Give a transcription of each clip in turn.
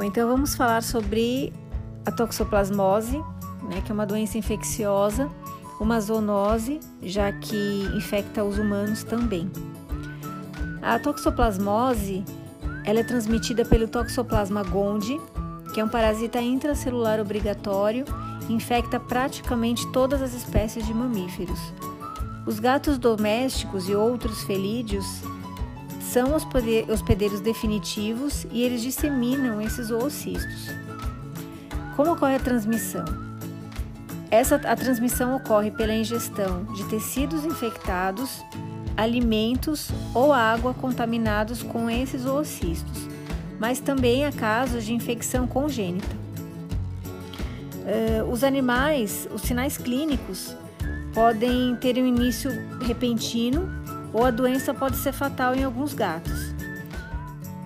Bom, então vamos falar sobre a toxoplasmose, né, que é uma doença infecciosa, uma zoonose, já que infecta os humanos também. A toxoplasmose ela é transmitida pelo Toxoplasma gondii, que é um parasita intracelular obrigatório e infecta praticamente todas as espécies de mamíferos. Os gatos domésticos e outros felídeos são hospedeiros definitivos e eles disseminam esses oocistos. Como ocorre a transmissão? Essa, a transmissão ocorre pela ingestão de tecidos infectados, alimentos ou água contaminados com esses oocistos, mas também há casos de infecção congênita. Uh, os animais, os sinais clínicos podem ter um início repentino ou a doença pode ser fatal em alguns gatos.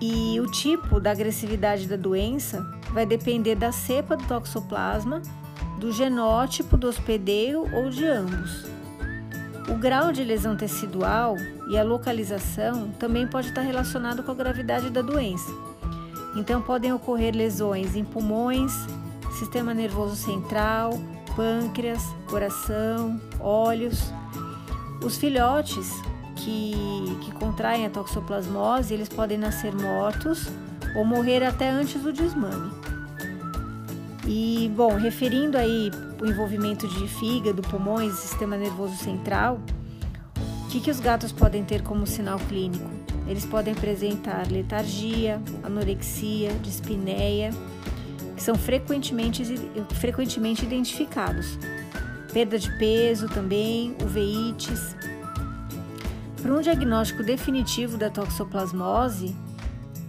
E o tipo da agressividade da doença vai depender da cepa do toxoplasma, do genótipo do hospedeiro ou de ambos. O grau de lesão tecidual e a localização também pode estar relacionado com a gravidade da doença. Então podem ocorrer lesões em pulmões, sistema nervoso central, pâncreas, coração, olhos. Os filhotes que, que contraem a toxoplasmose, eles podem nascer mortos ou morrer até antes do desmame. E, bom, referindo aí o envolvimento de fígado, pulmões sistema nervoso central, o que, que os gatos podem ter como sinal clínico? Eles podem apresentar letargia, anorexia, dispneia, que são frequentemente, frequentemente identificados. Perda de peso também, uveites, para um diagnóstico definitivo da toxoplasmose,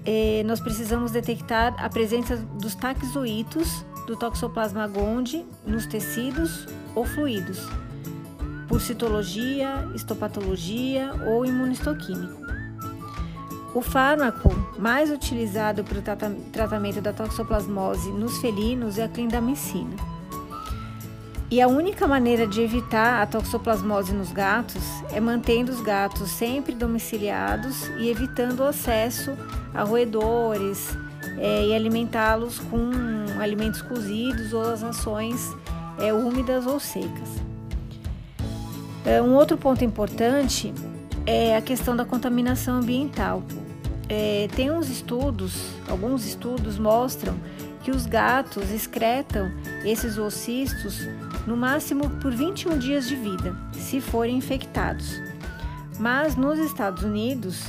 eh, nós precisamos detectar a presença dos taxoítos do Toxoplasma gondii nos tecidos ou fluidos, por citologia, histopatologia ou imunistoquímico. O fármaco mais utilizado para o tratamento da toxoplasmose nos felinos é a clindamicina. E a única maneira de evitar a toxoplasmose nos gatos é mantendo os gatos sempre domiciliados e evitando o acesso a roedores é, e alimentá-los com alimentos cozidos ou as rações é, úmidas ou secas. É, um outro ponto importante é a questão da contaminação ambiental. É, tem uns estudos, alguns estudos mostram que os gatos excretam esses oocistos no máximo por 21 dias de vida, se forem infectados. Mas nos Estados Unidos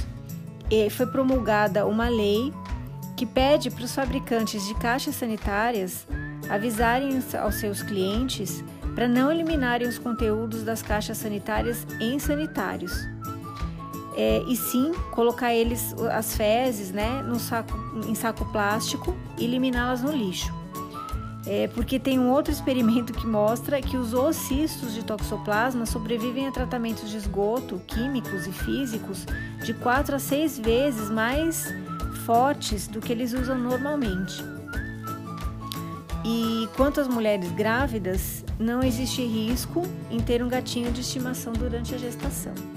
eh, foi promulgada uma lei que pede para os fabricantes de caixas sanitárias avisarem aos seus clientes para não eliminarem os conteúdos das caixas sanitárias em sanitários é, e sim colocar eles, as fezes, né, no saco, em saco plástico e eliminá-las no lixo. É, porque tem um outro experimento que mostra que os oocistos de toxoplasma sobrevivem a tratamentos de esgoto, químicos e físicos, de 4 a 6 vezes mais fortes do que eles usam normalmente. E quanto às mulheres grávidas, não existe risco em ter um gatinho de estimação durante a gestação.